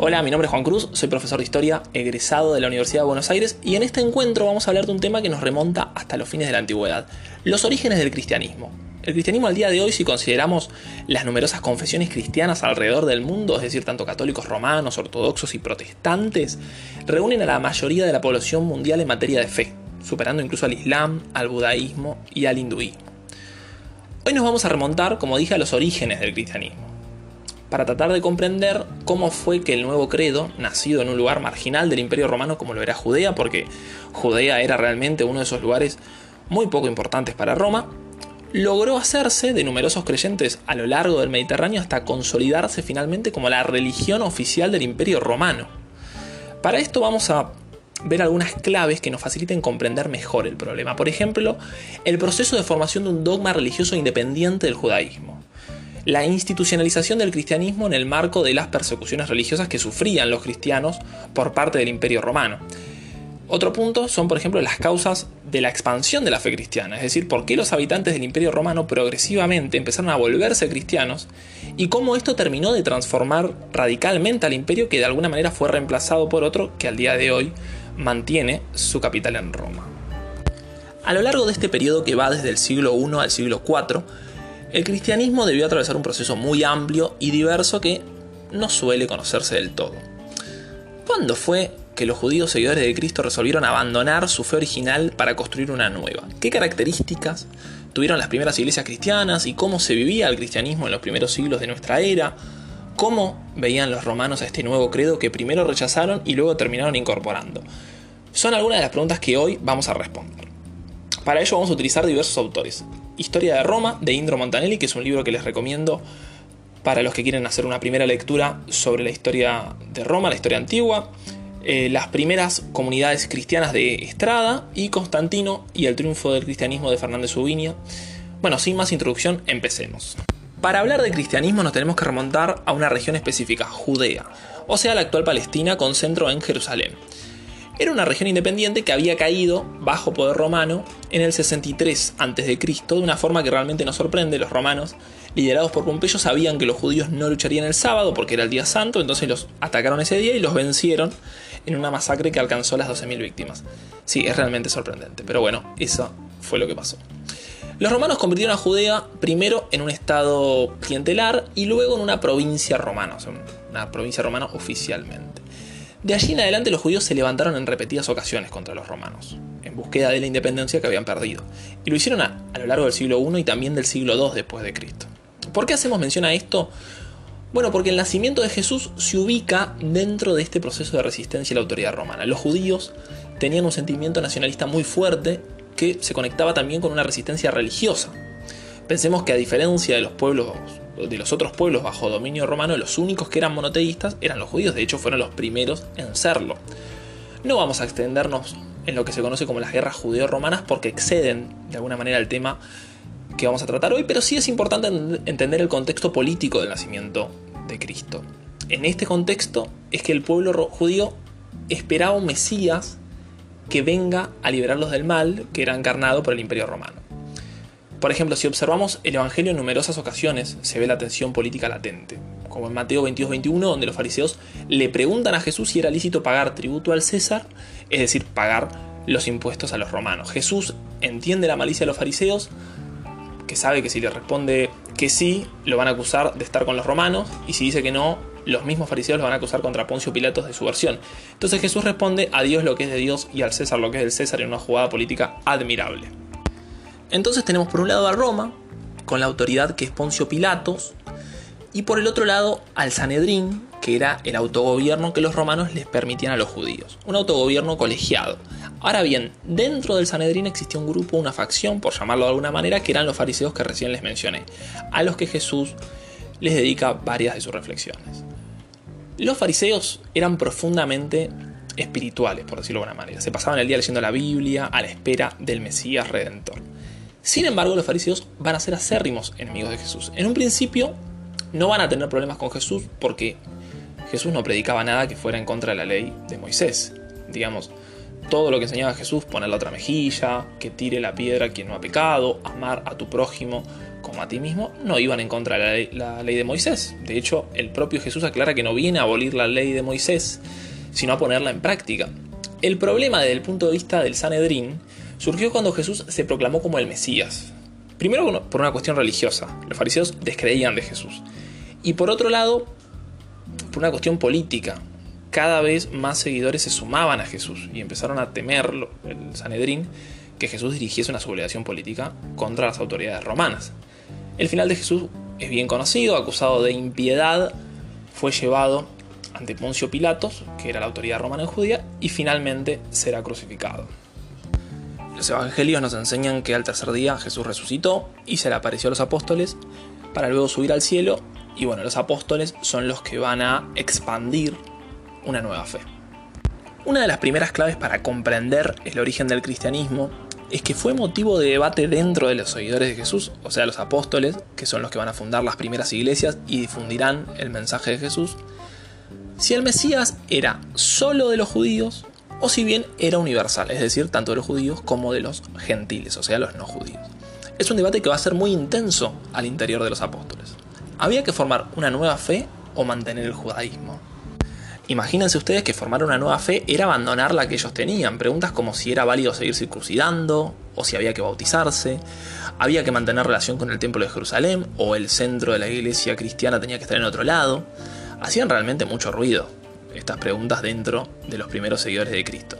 Hola, mi nombre es Juan Cruz, soy profesor de historia egresado de la Universidad de Buenos Aires y en este encuentro vamos a hablar de un tema que nos remonta hasta los fines de la antigüedad, los orígenes del cristianismo. El cristianismo al día de hoy, si consideramos las numerosas confesiones cristianas alrededor del mundo, es decir, tanto católicos romanos, ortodoxos y protestantes, reúnen a la mayoría de la población mundial en materia de fe, superando incluso al Islam, al budaísmo y al hinduismo. Hoy nos vamos a remontar, como dije, a los orígenes del cristianismo para tratar de comprender cómo fue que el nuevo credo, nacido en un lugar marginal del Imperio Romano como lo era Judea, porque Judea era realmente uno de esos lugares muy poco importantes para Roma, logró hacerse de numerosos creyentes a lo largo del Mediterráneo hasta consolidarse finalmente como la religión oficial del Imperio Romano. Para esto vamos a ver algunas claves que nos faciliten comprender mejor el problema. Por ejemplo, el proceso de formación de un dogma religioso independiente del judaísmo la institucionalización del cristianismo en el marco de las persecuciones religiosas que sufrían los cristianos por parte del Imperio Romano. Otro punto son, por ejemplo, las causas de la expansión de la fe cristiana, es decir, por qué los habitantes del Imperio Romano progresivamente empezaron a volverse cristianos y cómo esto terminó de transformar radicalmente al imperio que de alguna manera fue reemplazado por otro que al día de hoy mantiene su capital en Roma. A lo largo de este periodo que va desde el siglo I al siglo IV, el cristianismo debió atravesar un proceso muy amplio y diverso que no suele conocerse del todo. ¿Cuándo fue que los judíos seguidores de Cristo resolvieron abandonar su fe original para construir una nueva? ¿Qué características tuvieron las primeras iglesias cristianas y cómo se vivía el cristianismo en los primeros siglos de nuestra era? ¿Cómo veían los romanos a este nuevo credo que primero rechazaron y luego terminaron incorporando? Son algunas de las preguntas que hoy vamos a responder. Para ello vamos a utilizar diversos autores. Historia de Roma, de Indro Montanelli, que es un libro que les recomiendo para los que quieren hacer una primera lectura sobre la historia de Roma, la historia antigua, eh, las primeras comunidades cristianas de Estrada y Constantino y el triunfo del cristianismo de Fernández Ubiña. Bueno, sin más introducción, empecemos. Para hablar de cristianismo nos tenemos que remontar a una región específica, Judea, o sea la actual Palestina con centro en Jerusalén. Era una región independiente que había caído bajo poder romano en el 63 a.C. de una forma que realmente nos sorprende. Los romanos, liderados por Pompeyo, sabían que los judíos no lucharían el sábado porque era el día santo, entonces los atacaron ese día y los vencieron en una masacre que alcanzó las 12.000 víctimas. Sí, es realmente sorprendente, pero bueno, eso fue lo que pasó. Los romanos convirtieron a Judea primero en un estado clientelar y luego en una provincia romana, o sea, una provincia romana oficialmente. De allí en adelante los judíos se levantaron en repetidas ocasiones contra los romanos, en búsqueda de la independencia que habían perdido, y lo hicieron a, lo largo del siglo I y también del siglo II después de Cristo. ¿Por qué hacemos mención a esto? Bueno, porque el nacimiento de Jesús se ubica dentro de este proceso de resistencia a la autoridad romana. Los judíos tenían un sentimiento nacionalista muy fuerte que se conectaba también con una resistencia religiosa. Pensemos que a diferencia de los pueblos de los otros pueblos bajo dominio romano, los únicos que eran monoteístas eran los judíos, de hecho fueron los primeros en serlo. No vamos a extendernos en lo que se conoce como las guerras judeo-romanas porque exceden de alguna manera el tema que vamos a tratar hoy, pero sí es importante entender el contexto político del nacimiento de Cristo. En este contexto es que el pueblo judío esperaba un Mesías que venga a liberarlos del mal que era encarnado por el imperio romano. Por ejemplo, si observamos el Evangelio en numerosas ocasiones, se ve la tensión política latente, como en Mateo 22-21, donde los fariseos le preguntan a Jesús si era lícito pagar tributo al César, es decir, pagar los impuestos a los romanos. Jesús entiende la malicia de los fariseos, que sabe que si le responde que sí, lo van a acusar de estar con los romanos, y si dice que no, los mismos fariseos lo van a acusar contra Poncio Pilatos de su versión. Entonces Jesús responde a Dios lo que es de Dios y al César lo que es del César en una jugada política admirable. Entonces tenemos por un lado a Roma, con la autoridad que es Poncio Pilatos, y por el otro lado al Sanedrín, que era el autogobierno que los romanos les permitían a los judíos, un autogobierno colegiado. Ahora bien, dentro del Sanedrín existía un grupo, una facción, por llamarlo de alguna manera, que eran los fariseos que recién les mencioné, a los que Jesús les dedica varias de sus reflexiones. Los fariseos eran profundamente espirituales, por decirlo de alguna manera. Se pasaban el día leyendo la Biblia a la espera del Mesías Redentor. Sin embargo, los fariseos van a ser acérrimos enemigos de Jesús. En un principio no van a tener problemas con Jesús porque Jesús no predicaba nada que fuera en contra de la ley de Moisés. Digamos, todo lo que enseñaba Jesús, poner la otra mejilla, que tire la piedra quien no ha pecado, amar a tu prójimo como a ti mismo, no iban en contra de la ley, de Moisés. De hecho, el propio Jesús aclara que no viene a abolir la ley de Moisés, sino a ponerla en práctica. El problema desde el punto de vista del Sanedrín surgió cuando Jesús se proclamó como el Mesías. Primero por una cuestión religiosa, los fariseos descreían de Jesús. Y por otro lado, por una cuestión política. Cada vez más seguidores se sumaban a Jesús y empezaron a temer el Sanedrín que Jesús dirigiese una sublevación política contra las autoridades romanas. El final de Jesús es bien conocido, acusado de impiedad, fue llevado ante Poncio Pilatos, que era la autoridad romana en Judía, y finalmente será crucificado. Los evangelios nos enseñan que al tercer día Jesús resucitó y se le apareció a los apóstoles para luego subir al cielo y bueno, los apóstoles son los que van a expandir una nueva fe. Una de las primeras claves para comprender el origen del cristianismo es que fue motivo de debate dentro de los seguidores de Jesús, o sea, los apóstoles, que son los que van a fundar las primeras iglesias y difundirán el mensaje de Jesús, si el Mesías era solo de los judíos o si bien era universal, es decir, tanto de los judíos como de los gentiles, o sea, los no judíos. Es un debate que va a ser muy intenso al interior de los apóstoles. ¿Había que formar una nueva fe o mantener el judaísmo? Imagínense ustedes que formar una nueva fe era abandonar la que ellos tenían. Preguntas como si era válido seguir circuncidando, o si había que bautizarse, había que mantener relación con el templo de Jerusalén, o el centro de la iglesia cristiana tenía que estar en otro lado. Hacían realmente mucho ruido estas preguntas dentro de los primeros seguidores de Cristo.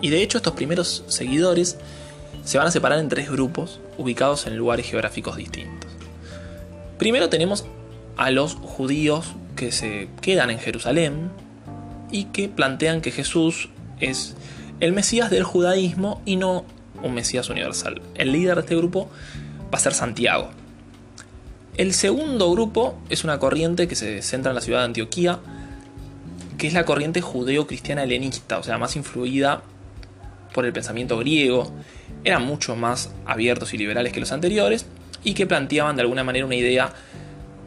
Y de hecho estos primeros seguidores se van a separar en tres grupos ubicados en lugares geográficos distintos. Primero tenemos a los judíos que se quedan en Jerusalén, y que plantean que Jesús es el Mesías del judaísmo y no un Mesías universal. El líder de este grupo va a ser Santiago. El segundo grupo es una corriente que se centra en la ciudad de Antioquía, que es la corriente judeo-cristiana helenista, o sea, más influida por el pensamiento griego, eran mucho más abiertos y liberales que los anteriores, y que planteaban de alguna manera una idea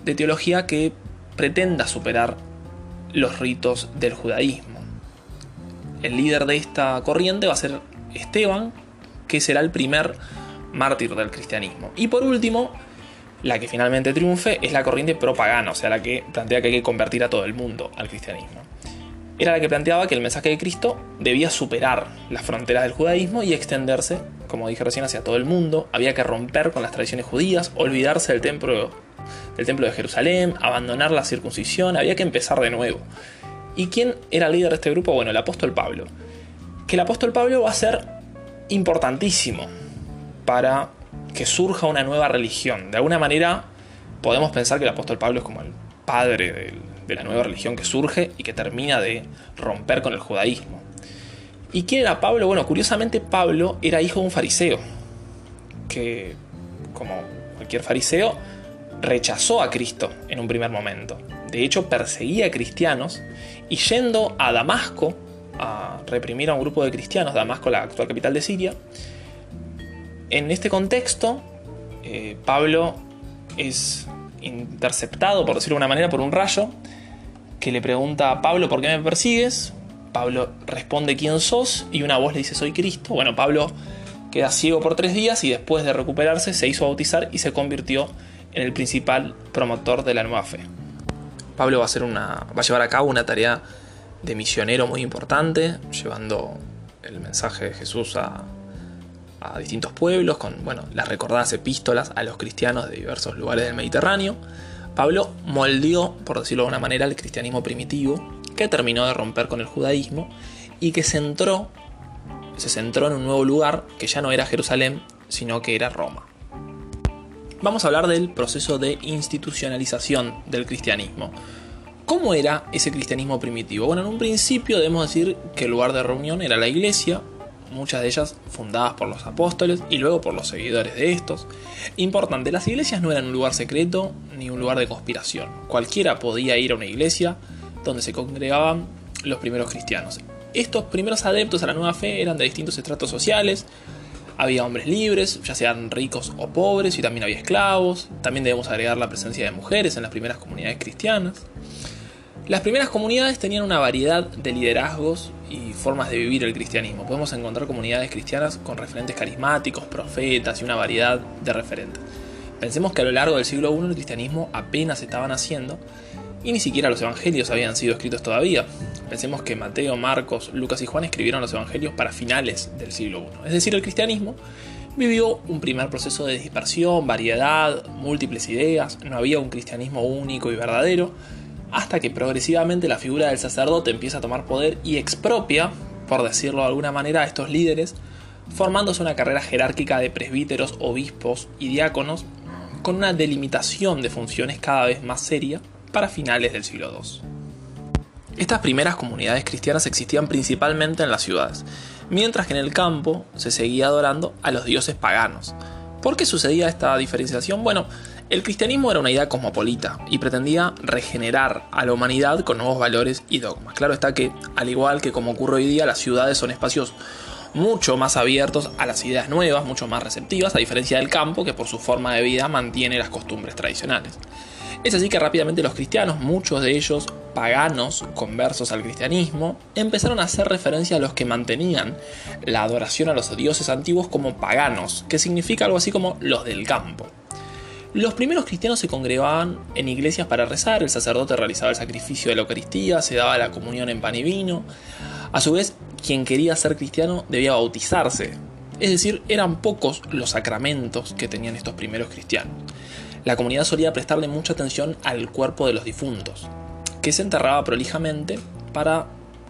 de teología que pretenda superar los ritos del judaísmo. El líder de esta corriente va a ser Esteban, que será el primer mártir del cristianismo. Y por último, la que finalmente triunfe es la corriente propagana, o sea, la que plantea que hay que convertir a todo el mundo al cristianismo. Era la que planteaba que el mensaje de Cristo debía superar las fronteras del judaísmo y extenderse, como dije recién, hacia todo el mundo. Había que romper con las tradiciones judías, olvidarse del templo del templo de Jerusalén, abandonar la circuncisión, había que empezar de nuevo. ¿Y quién era el líder de este grupo? Bueno, el apóstol Pablo. Que el apóstol Pablo va a ser importantísimo para que surja una nueva religión. De alguna manera podemos pensar que el apóstol Pablo es como el padre de, de la nueva religión que surge y que termina de romper con el judaísmo. ¿Y quién era Pablo? Bueno, curiosamente Pablo era hijo de un fariseo, que como cualquier fariseo rechazó a Cristo en un primer momento. De hecho, perseguía a cristianos y yendo a Damasco a reprimir a un grupo de cristianos, Damasco, la actual capital de Siria, en este contexto, eh, Pablo es interceptado, por decirlo de una manera, por un rayo que le pregunta a Pablo, ¿por qué me persigues? Pablo responde quién sos y una voz le dice soy Cristo. Bueno, Pablo queda ciego por tres días y después de recuperarse se hizo bautizar y se convirtió en el principal promotor de la nueva fe. Pablo va a, una, va a llevar a cabo una tarea de misionero muy importante, llevando el mensaje de Jesús a, a distintos pueblos, con bueno, las recordadas epístolas a los cristianos de diversos lugares del Mediterráneo. Pablo moldeó, por decirlo de alguna manera, el cristianismo primitivo, que terminó de romper con el judaísmo y que se centró en un nuevo lugar que ya no era Jerusalén, sino que era Roma vamos a hablar del proceso de institucionalización del cristianismo. ¿Cómo era ese cristianismo primitivo? Bueno, en un principio debemos decir que el lugar de reunión era la iglesia, muchas de ellas fundadas por los apóstoles y luego por los seguidores de estos. Importante, las iglesias no eran un lugar secreto ni un lugar de conspiración. Cualquiera podía ir a una iglesia donde se congregaban los primeros cristianos. Estos primeros adeptos a la nueva fe eran de distintos estratos sociales, había hombres libres, ya sean ricos o pobres, y también había esclavos. También debemos agregar la presencia de mujeres en las primeras comunidades cristianas. Las primeras comunidades tenían una variedad de liderazgos y formas de vivir el cristianismo. Podemos encontrar comunidades cristianas con referentes carismáticos, profetas y una variedad de referentes. Pensemos que a lo largo del siglo I el cristianismo apenas estaba naciendo y ni siquiera los evangelios habían sido escritos todavía. Pensemos que Mateo, Marcos, Lucas y Juan escribieron los evangelios para finales del siglo I. Es decir, el cristianismo vivió un primer proceso de dispersión, variedad, múltiples ideas, no había un cristianismo único y verdadero, hasta que progresivamente la figura del sacerdote empieza a tomar poder y expropia, por decirlo de alguna manera, a estos líderes, formándose una carrera jerárquica de presbíteros, obispos y diáconos, con una delimitación de funciones cada vez más seria para finales del siglo II. Estas primeras comunidades cristianas existían principalmente en las ciudades, mientras que en el campo se seguía adorando a los dioses paganos. ¿Por qué sucedía esta diferenciación? Bueno, el cristianismo era una idea cosmopolita y pretendía regenerar a la humanidad con nuevos valores y dogmas. Claro está que, al igual que como ocurre hoy día, las ciudades son espacios mucho más abiertos a las ideas nuevas, mucho más receptivas, a diferencia del campo que por su forma de vida mantiene las costumbres tradicionales. Es así que rápidamente los cristianos, muchos de ellos paganos conversos al cristianismo, empezaron a hacer referencia a los que mantenían la adoración a los dioses antiguos como paganos, que significa algo así como los del campo. Los primeros cristianos se congregaban en iglesias para rezar, el sacerdote realizaba el sacrificio de la Eucaristía, se daba la comunión en pan y vino. A su vez, quien quería ser cristiano debía bautizarse. Es decir, eran pocos los sacramentos que tenían estos primeros cristianos la comunidad solía prestarle mucha atención al cuerpo de los difuntos, que se enterraba prolijamente para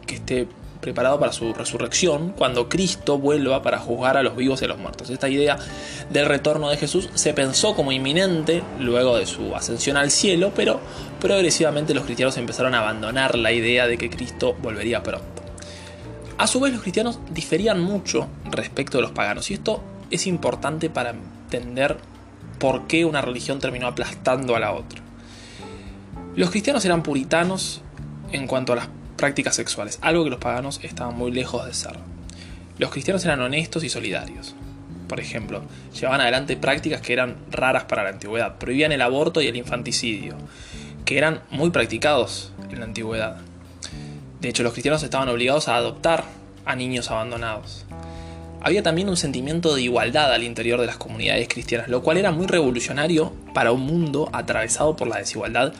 que esté preparado para su resurrección cuando Cristo vuelva para juzgar a los vivos y a los muertos. Esta idea del retorno de Jesús se pensó como inminente luego de su ascensión al cielo, pero progresivamente los cristianos empezaron a abandonar la idea de que Cristo volvería pronto. A su vez los cristianos diferían mucho respecto de los paganos y esto es importante para entender por qué una religión terminó aplastando a la otra. Los cristianos eran puritanos en cuanto a las prácticas sexuales, algo que los paganos estaban muy lejos de ser. Los cristianos eran honestos y solidarios. Por ejemplo, llevaban adelante prácticas que eran raras para la antigüedad, prohibían el aborto y el infanticidio, que eran muy practicados en la antigüedad. De hecho, los cristianos estaban obligados a adoptar a niños abandonados había también un sentimiento de igualdad al interior de las comunidades cristianas, lo cual era muy revolucionario para un mundo atravesado por la desigualdad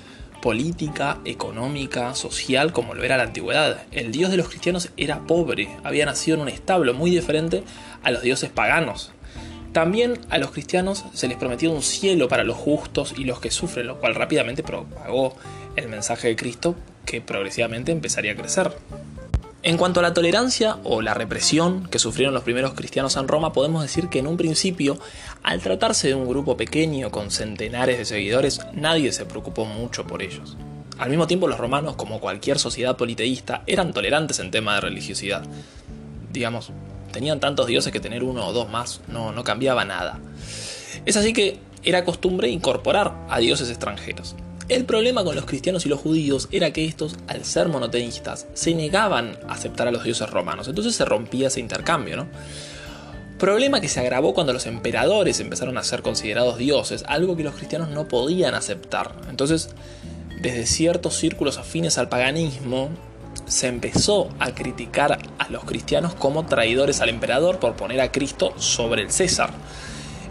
política, económica, social, como lo era la antigüedad. El dios de los cristianos era pobre, había nacido en un establo muy diferente a los dioses paganos. También a los cristianos se les prometió un cielo para los justos y los que sufren, lo cual rápidamente propagó el mensaje de Cristo que progresivamente empezaría a crecer. En cuanto a la tolerancia o la represión que sufrieron los primeros cristianos en Roma, podemos decir que en un principio, al tratarse de un grupo pequeño con centenares de seguidores, nadie se preocupó mucho por ellos. Al mismo tiempo, los romanos, como cualquier sociedad politeísta, eran tolerantes en tema de religiosidad. Digamos, tenían tantos dioses que tener uno o dos más no, no cambiaba nada. Es así que era costumbre incorporar a dioses extranjeros. El problema con los cristianos y los judíos era que estos, al ser monoteístas, se negaban a aceptar a los dioses romanos, entonces se rompía ese intercambio, ¿no? Problema que se agravó cuando los emperadores empezaron a ser considerados dioses, algo que los cristianos no podían aceptar. Entonces, desde ciertos círculos afines al paganismo, se empezó a criticar a los cristianos como traidores al emperador por poner a Cristo sobre el César.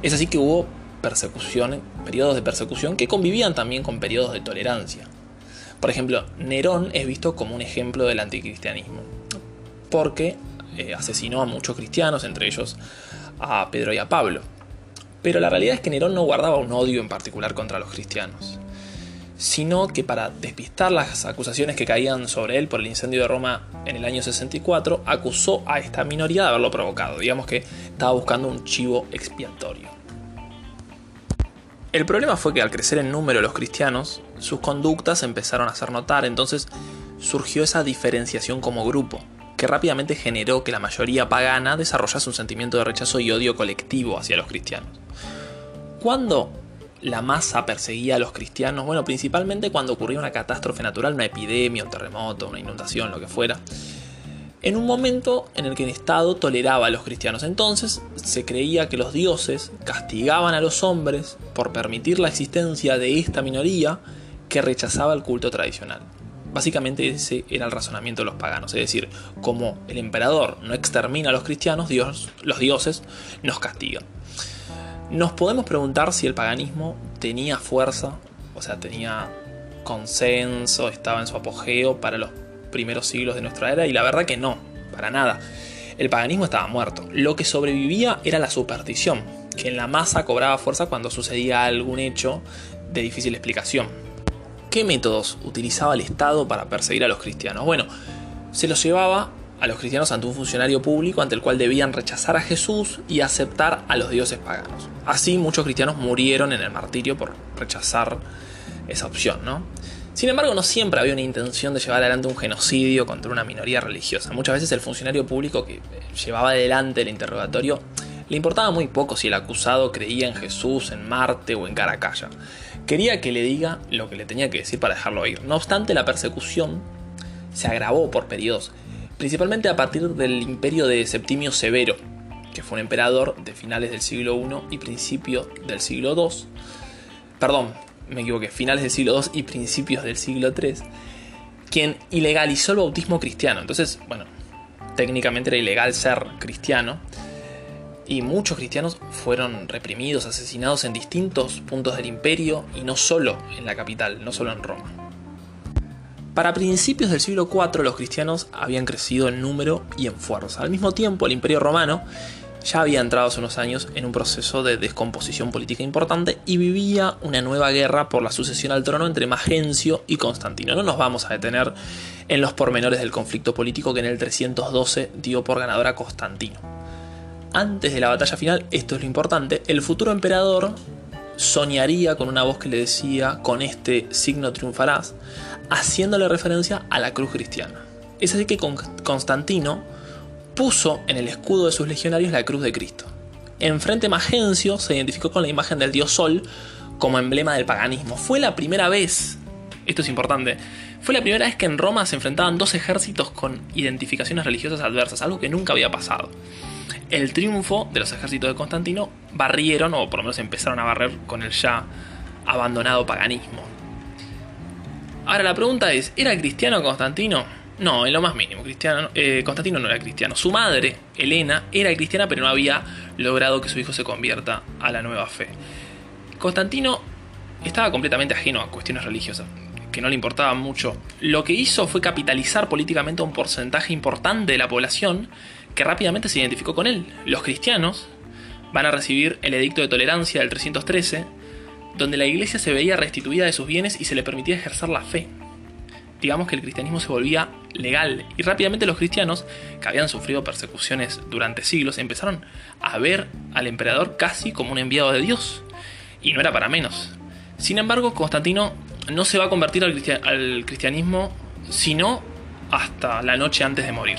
Es así que hubo persecución, periodos de persecución que convivían también con periodos de tolerancia. Por ejemplo, Nerón es visto como un ejemplo del anticristianismo, porque eh, asesinó a muchos cristianos, entre ellos a Pedro y a Pablo. Pero la realidad es que Nerón no guardaba un odio en particular contra los cristianos, sino que para despistar las acusaciones que caían sobre él por el incendio de Roma en el año 64, acusó a esta minoría de haberlo provocado. Digamos que estaba buscando un chivo expiatorio. El problema fue que al crecer en número los cristianos, sus conductas empezaron a hacer notar, entonces surgió esa diferenciación como grupo, que rápidamente generó que la mayoría pagana desarrollase un sentimiento de rechazo y odio colectivo hacia los cristianos. ¿Cuándo la masa perseguía a los cristianos? Bueno, principalmente cuando ocurría una catástrofe natural, una epidemia, un terremoto, una inundación, lo que fuera en un momento en el que el Estado toleraba a los cristianos. Entonces se creía que los dioses castigaban a los hombres por permitir la existencia de esta minoría que rechazaba el culto tradicional. Básicamente ese era el razonamiento de los paganos, es decir, como el emperador no extermina a los cristianos, Dios, los dioses nos castigan. Nos podemos preguntar si el paganismo tenía fuerza, o sea, tenía consenso, estaba en su apogeo para los primeros siglos de nuestra era, y la verdad que no, para nada. El paganismo estaba muerto. Lo que sobrevivía era la superstición, que en la masa cobraba fuerza cuando sucedía algún hecho de difícil explicación. ¿Qué métodos utilizaba el Estado para perseguir a los cristianos? Bueno, se los llevaba a los cristianos ante un funcionario público ante el cual debían rechazar a Jesús y aceptar a los dioses paganos. Así muchos cristianos murieron en el martirio por rechazar esa opción, ¿no? Sin embargo, no siempre había una intención de llevar adelante un genocidio contra una minoría religiosa. Muchas veces el funcionario público que llevaba adelante el interrogatorio le importaba muy poco si el acusado creía en Jesús, en Marte o en Caracalla. Quería que le diga lo que le tenía que decir para dejarlo ir. No obstante, la persecución se agravó por periodos principalmente a partir del imperio de Septimio Severo, que fue un emperador de finales del siglo I y principios del siglo II. Perdón, me equivoqué, finales del siglo II y principios del siglo III, quien ilegalizó el bautismo cristiano. Entonces, bueno, técnicamente era ilegal ser cristiano. Y muchos cristianos fueron reprimidos, asesinados en distintos puntos del imperio y no solo en la capital, no solo en Roma. Para principios del siglo IV los cristianos habían crecido en número y en fuerza. Al mismo tiempo el imperio romano ya había entrado hace unos años en un proceso de descomposición política importante y vivía una nueva guerra por la sucesión al trono entre Magencio y Constantino. No nos vamos a detener en los pormenores del conflicto político que en el 312 dio por ganador a Constantino. Antes de la batalla final, esto es lo importante, el futuro emperador soñaría con una voz que le decía, con este signo triunfarás, haciéndole referencia a la cruz cristiana. Es así que Constantino puso en el escudo de sus legionarios la cruz de Cristo. Enfrente Magencio se identificó con la imagen del dios Sol como emblema del paganismo. Fue la primera vez, esto es importante, fue la primera vez que en Roma se enfrentaban dos ejércitos con identificaciones religiosas adversas, algo que nunca había pasado. El triunfo de los ejércitos de Constantino barrieron, o por lo menos empezaron a barrer con el ya abandonado paganismo. Ahora la pregunta es, ¿era cristiano Constantino? No, en lo más mínimo. Eh, Constantino no era cristiano. Su madre, Helena, era cristiana, pero no había logrado que su hijo se convierta a la nueva fe. Constantino estaba completamente ajeno a cuestiones religiosas, que no le importaban mucho. Lo que hizo fue capitalizar políticamente un porcentaje importante de la población que rápidamente se identificó con él. Los cristianos van a recibir el edicto de tolerancia del 313, donde la iglesia se veía restituida de sus bienes y se le permitía ejercer la fe. Digamos que el cristianismo se volvía legal y rápidamente los cristianos, que habían sufrido persecuciones durante siglos, empezaron a ver al emperador casi como un enviado de Dios. Y no era para menos. Sin embargo, Constantino no se va a convertir al, cristianismo sino hasta la noche antes de morir.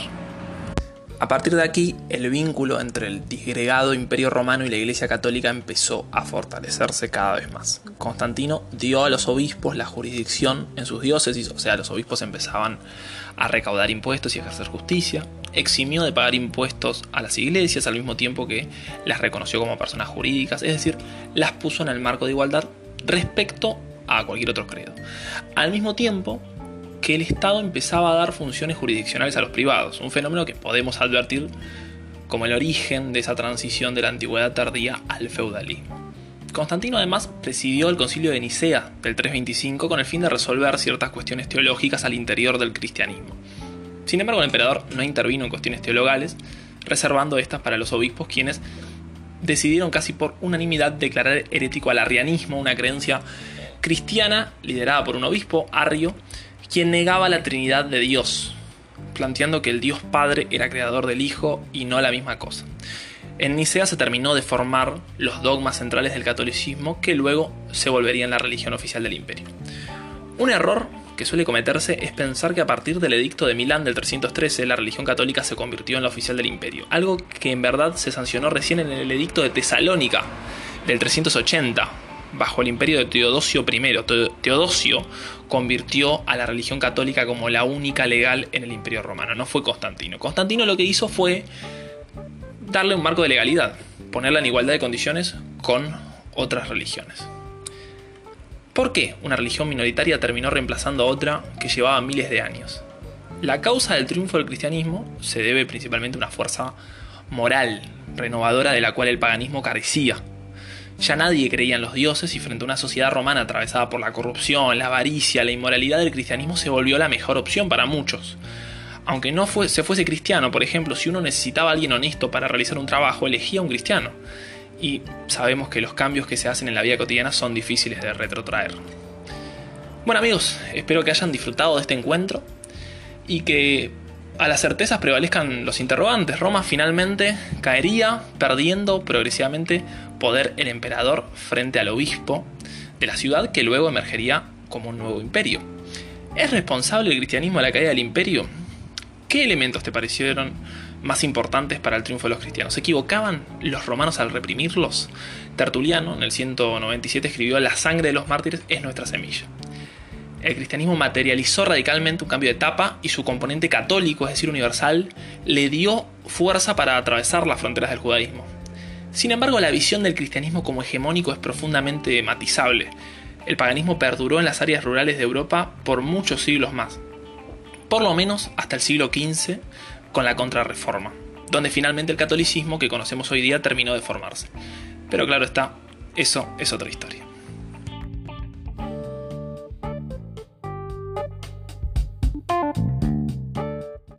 A partir de aquí, el vínculo entre el disgregado imperio romano y la Iglesia católica empezó a fortalecerse cada vez más. Constantino dio a los obispos la jurisdicción en sus diócesis, o sea, los obispos empezaban a recaudar impuestos y ejercer justicia, eximió de pagar impuestos a las iglesias al mismo tiempo que las reconoció como personas jurídicas, es decir, las puso en el marco de igualdad respecto a cualquier otro credo. Al mismo tiempo, que el Estado empezaba a dar funciones jurisdiccionales a los privados, un fenómeno que podemos advertir como el origen de esa transición de la antigüedad tardía al feudalismo. Constantino además presidió el concilio de Nicea del 325 con el fin de resolver ciertas cuestiones teológicas al interior del cristianismo. Sin embargo, el emperador no intervino en cuestiones teologales, reservando estas para los obispos quienes decidieron casi por unanimidad declarar herético al arrianismo, una creencia cristiana liderada por un obispo, Arrio, quien negaba la Trinidad de Dios, planteando que el Dios Padre era creador del Hijo y no la misma cosa. En Nicea se terminó de formar los dogmas centrales del catolicismo que luego se volverían la religión oficial del imperio. Un error que suele cometerse es pensar que a partir del edicto de Milán del 313 la religión católica se convirtió en la oficial del imperio, algo que en verdad se sancionó recién en el edicto de Tesalónica del 380, bajo el imperio de Teodosio I. Teodosio convirtió a la religión católica como la única legal en el imperio romano, no fue Constantino. Constantino lo que hizo fue darle un marco de legalidad, ponerla en igualdad de condiciones con otras religiones. ¿Por qué una religión minoritaria terminó reemplazando a otra que llevaba miles de años? La causa del triunfo del cristianismo se debe principalmente a una fuerza moral, renovadora de la cual el paganismo carecía Ya nadie creía en los dioses y frente a una sociedad romana atravesada por la corrupción, la avaricia, la inmoralidad, el cristianismo se volvió la mejor opción para muchos. Aunque no se fuese cristiano, por ejemplo, si uno necesitaba a alguien honesto para realizar un trabajo, elegía a un cristiano. Y sabemos que los cambios que se hacen en la vida cotidiana son difíciles de retrotraer. Bueno amigos, espero que hayan disfrutado de este encuentro y que a las certezas prevalezcan los interrogantes. Roma finalmente caería perdiendo progresivamente poder el emperador frente al obispo de la ciudad que luego emergería como un nuevo imperio. ¿Es responsable el cristianismo de la caída del imperio? ¿Qué elementos te parecieron más importantes para el triunfo de los cristianos? ¿Se equivocaban los romanos al reprimirlos? Tertuliano en el 197 escribió La sangre de los mártires es nuestra semilla el cristianismo materializó radicalmente un cambio de etapa y su componente católico, es decir, universal, le dio fuerza para atravesar las fronteras del judaísmo. Sin embargo, la visión del cristianismo como hegemónico es profundamente matizable. El paganismo perduró en las áreas rurales de Europa por muchos siglos más, por lo menos hasta el siglo XV con la Contrarreforma, donde finalmente el catolicismo que conocemos hoy día terminó de formarse. Pero claro está, eso es otra historia.